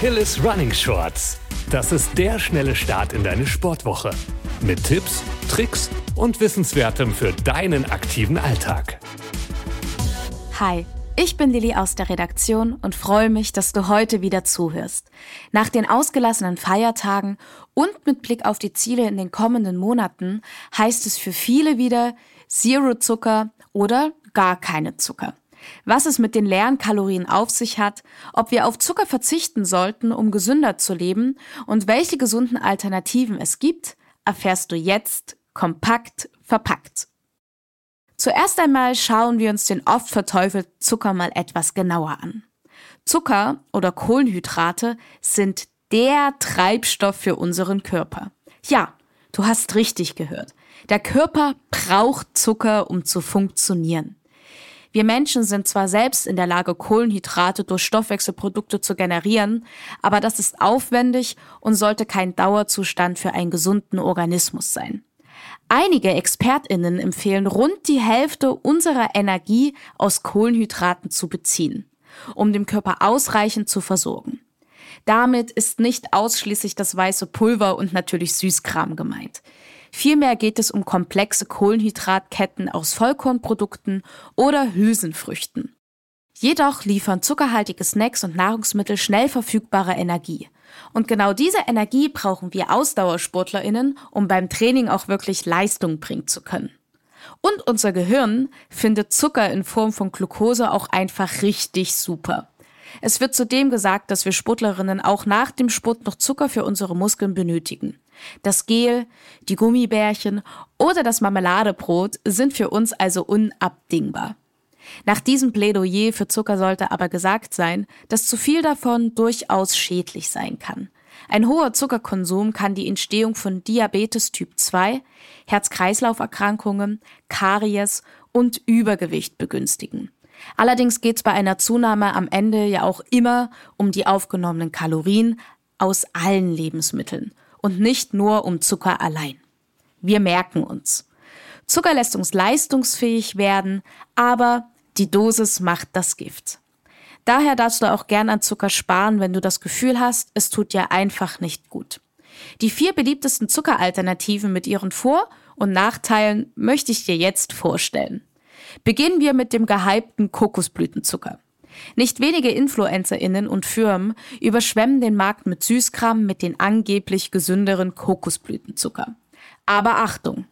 Achilles Running Shorts. Das ist der schnelle Start in deine Sportwoche. Mit Tipps, Tricks und Wissenswertem für deinen aktiven Alltag. Hi, ich bin Lilly aus der Redaktion und freue mich, dass du heute wieder zuhörst. Nach den ausgelassenen Feiertagen und mit Blick auf die Ziele in den kommenden Monaten heißt es für viele wieder Zero Zucker oder gar keine Zucker was es mit den leeren Kalorien auf sich hat, ob wir auf Zucker verzichten sollten, um gesünder zu leben und welche gesunden Alternativen es gibt, erfährst du jetzt kompakt verpackt. Zuerst einmal schauen wir uns den oft verteufelten Zucker mal etwas genauer an. Zucker oder Kohlenhydrate sind der Treibstoff für unseren Körper. Ja, du hast richtig gehört. Der Körper braucht Zucker, um zu funktionieren. Wir Menschen sind zwar selbst in der Lage, Kohlenhydrate durch Stoffwechselprodukte zu generieren, aber das ist aufwendig und sollte kein Dauerzustand für einen gesunden Organismus sein. Einige Expertinnen empfehlen, rund die Hälfte unserer Energie aus Kohlenhydraten zu beziehen, um dem Körper ausreichend zu versorgen. Damit ist nicht ausschließlich das weiße Pulver und natürlich Süßkram gemeint. Vielmehr geht es um komplexe Kohlenhydratketten aus Vollkornprodukten oder Hülsenfrüchten. Jedoch liefern zuckerhaltige Snacks und Nahrungsmittel schnell verfügbare Energie. Und genau diese Energie brauchen wir Ausdauersportlerinnen, um beim Training auch wirklich Leistung bringen zu können. Und unser Gehirn findet Zucker in Form von Glucose auch einfach richtig super. Es wird zudem gesagt, dass wir Sportlerinnen auch nach dem Sport noch Zucker für unsere Muskeln benötigen. Das Gel, die Gummibärchen oder das Marmeladebrot sind für uns also unabdingbar. Nach diesem Plädoyer für Zucker sollte aber gesagt sein, dass zu viel davon durchaus schädlich sein kann. Ein hoher Zuckerkonsum kann die Entstehung von Diabetes Typ 2, Herz-Kreislauf-Erkrankungen, Karies und Übergewicht begünstigen. Allerdings geht es bei einer Zunahme am Ende ja auch immer um die aufgenommenen Kalorien aus allen Lebensmitteln und nicht nur um Zucker allein. Wir merken uns. Zucker lässt uns leistungsfähig werden, aber die Dosis macht das Gift. Daher darfst du auch gern an Zucker sparen, wenn du das Gefühl hast, es tut dir einfach nicht gut. Die vier beliebtesten Zuckeralternativen mit ihren Vor- und Nachteilen möchte ich dir jetzt vorstellen. Beginnen wir mit dem gehypten Kokosblütenzucker. Nicht wenige InfluencerInnen und Firmen überschwemmen den Markt mit Süßkram mit den angeblich gesünderen Kokosblütenzucker. Aber Achtung!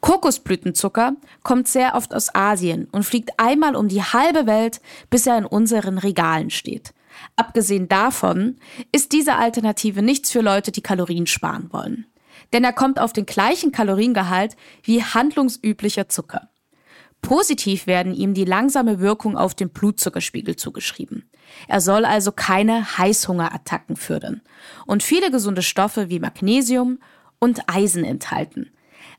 Kokosblütenzucker kommt sehr oft aus Asien und fliegt einmal um die halbe Welt, bis er in unseren Regalen steht. Abgesehen davon ist diese Alternative nichts für Leute, die Kalorien sparen wollen. Denn er kommt auf den gleichen Kaloriengehalt wie handlungsüblicher Zucker. Positiv werden ihm die langsame Wirkung auf den Blutzuckerspiegel zugeschrieben. Er soll also keine Heißhungerattacken fördern und viele gesunde Stoffe wie Magnesium und Eisen enthalten.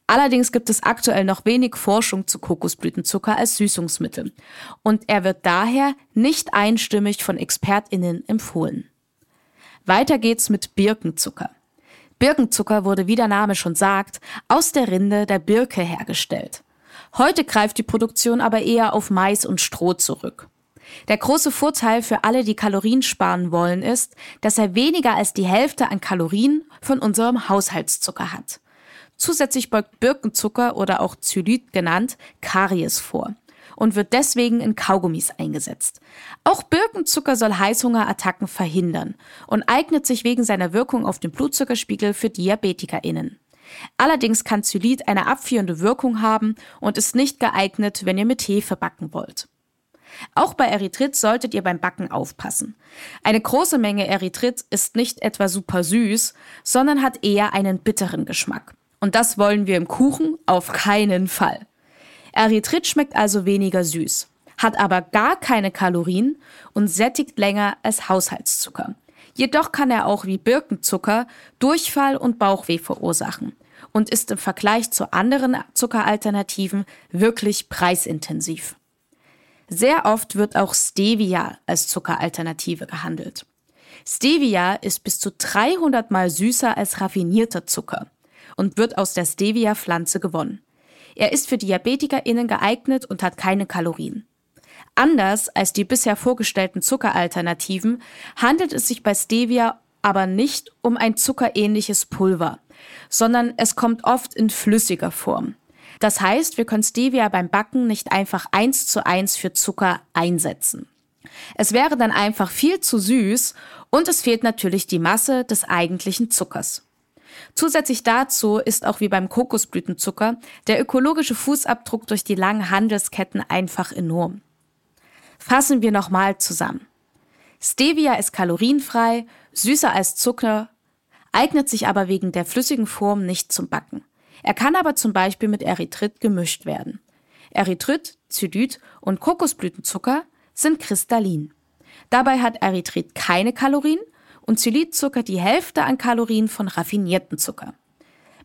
Allerdings gibt es aktuell noch wenig Forschung zu Kokosblütenzucker als Süßungsmittel und er wird daher nicht einstimmig von Expertinnen empfohlen. Weiter geht's mit Birkenzucker. Birkenzucker wurde, wie der Name schon sagt, aus der Rinde der Birke hergestellt. Heute greift die Produktion aber eher auf Mais und Stroh zurück. Der große Vorteil für alle, die Kalorien sparen wollen, ist, dass er weniger als die Hälfte an Kalorien von unserem Haushaltszucker hat. Zusätzlich beugt Birkenzucker oder auch Zylit genannt Karies vor und wird deswegen in Kaugummis eingesetzt. Auch Birkenzucker soll Heißhungerattacken verhindern und eignet sich wegen seiner Wirkung auf den Blutzuckerspiegel für DiabetikerInnen. Allerdings kann Zylit eine abführende Wirkung haben und ist nicht geeignet, wenn ihr mit Hefe backen wollt. Auch bei Erythrit solltet ihr beim Backen aufpassen. Eine große Menge Erythrit ist nicht etwa super süß, sondern hat eher einen bitteren Geschmack. Und das wollen wir im Kuchen auf keinen Fall. Erythrit schmeckt also weniger süß, hat aber gar keine Kalorien und sättigt länger als Haushaltszucker. Jedoch kann er auch wie Birkenzucker Durchfall und Bauchweh verursachen und ist im Vergleich zu anderen Zuckeralternativen wirklich preisintensiv. Sehr oft wird auch Stevia als Zuckeralternative gehandelt. Stevia ist bis zu 300 mal süßer als raffinierter Zucker und wird aus der Stevia-Pflanze gewonnen. Er ist für DiabetikerInnen geeignet und hat keine Kalorien. Anders als die bisher vorgestellten Zuckeralternativen handelt es sich bei Stevia aber nicht um ein zuckerähnliches Pulver, sondern es kommt oft in flüssiger Form. Das heißt, wir können Stevia beim Backen nicht einfach eins zu eins für Zucker einsetzen. Es wäre dann einfach viel zu süß und es fehlt natürlich die Masse des eigentlichen Zuckers. Zusätzlich dazu ist auch wie beim Kokosblütenzucker der ökologische Fußabdruck durch die langen Handelsketten einfach enorm. Fassen wir nochmal zusammen. Stevia ist kalorienfrei, süßer als Zucker, eignet sich aber wegen der flüssigen Form nicht zum Backen. Er kann aber zum Beispiel mit Erythrit gemischt werden. Erythrit, Xylit und Kokosblütenzucker sind kristallin. Dabei hat Erythrit keine Kalorien und Xylitzucker die Hälfte an Kalorien von raffinierten Zucker.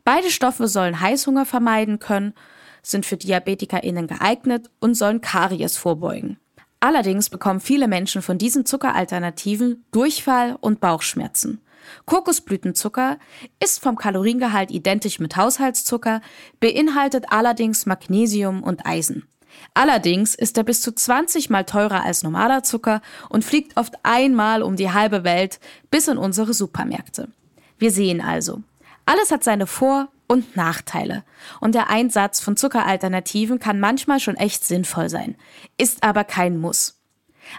Beide Stoffe sollen Heißhunger vermeiden können, sind für DiabetikerInnen geeignet und sollen Karies vorbeugen. Allerdings bekommen viele Menschen von diesen Zuckeralternativen Durchfall und Bauchschmerzen. Kokosblütenzucker ist vom Kaloriengehalt identisch mit Haushaltszucker, beinhaltet allerdings Magnesium und Eisen. Allerdings ist er bis zu 20 mal teurer als normaler Zucker und fliegt oft einmal um die halbe Welt bis in unsere Supermärkte. Wir sehen also, alles hat seine Vor- und Nachteile. Und der Einsatz von Zuckeralternativen kann manchmal schon echt sinnvoll sein, ist aber kein Muss.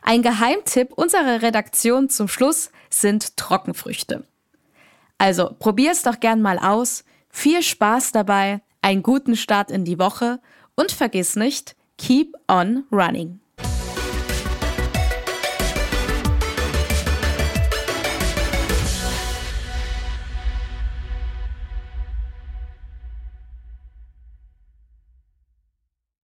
Ein Geheimtipp unserer Redaktion zum Schluss sind Trockenfrüchte. Also probier's doch gern mal aus. Viel Spaß dabei, einen guten Start in die Woche und vergiss nicht, keep on running.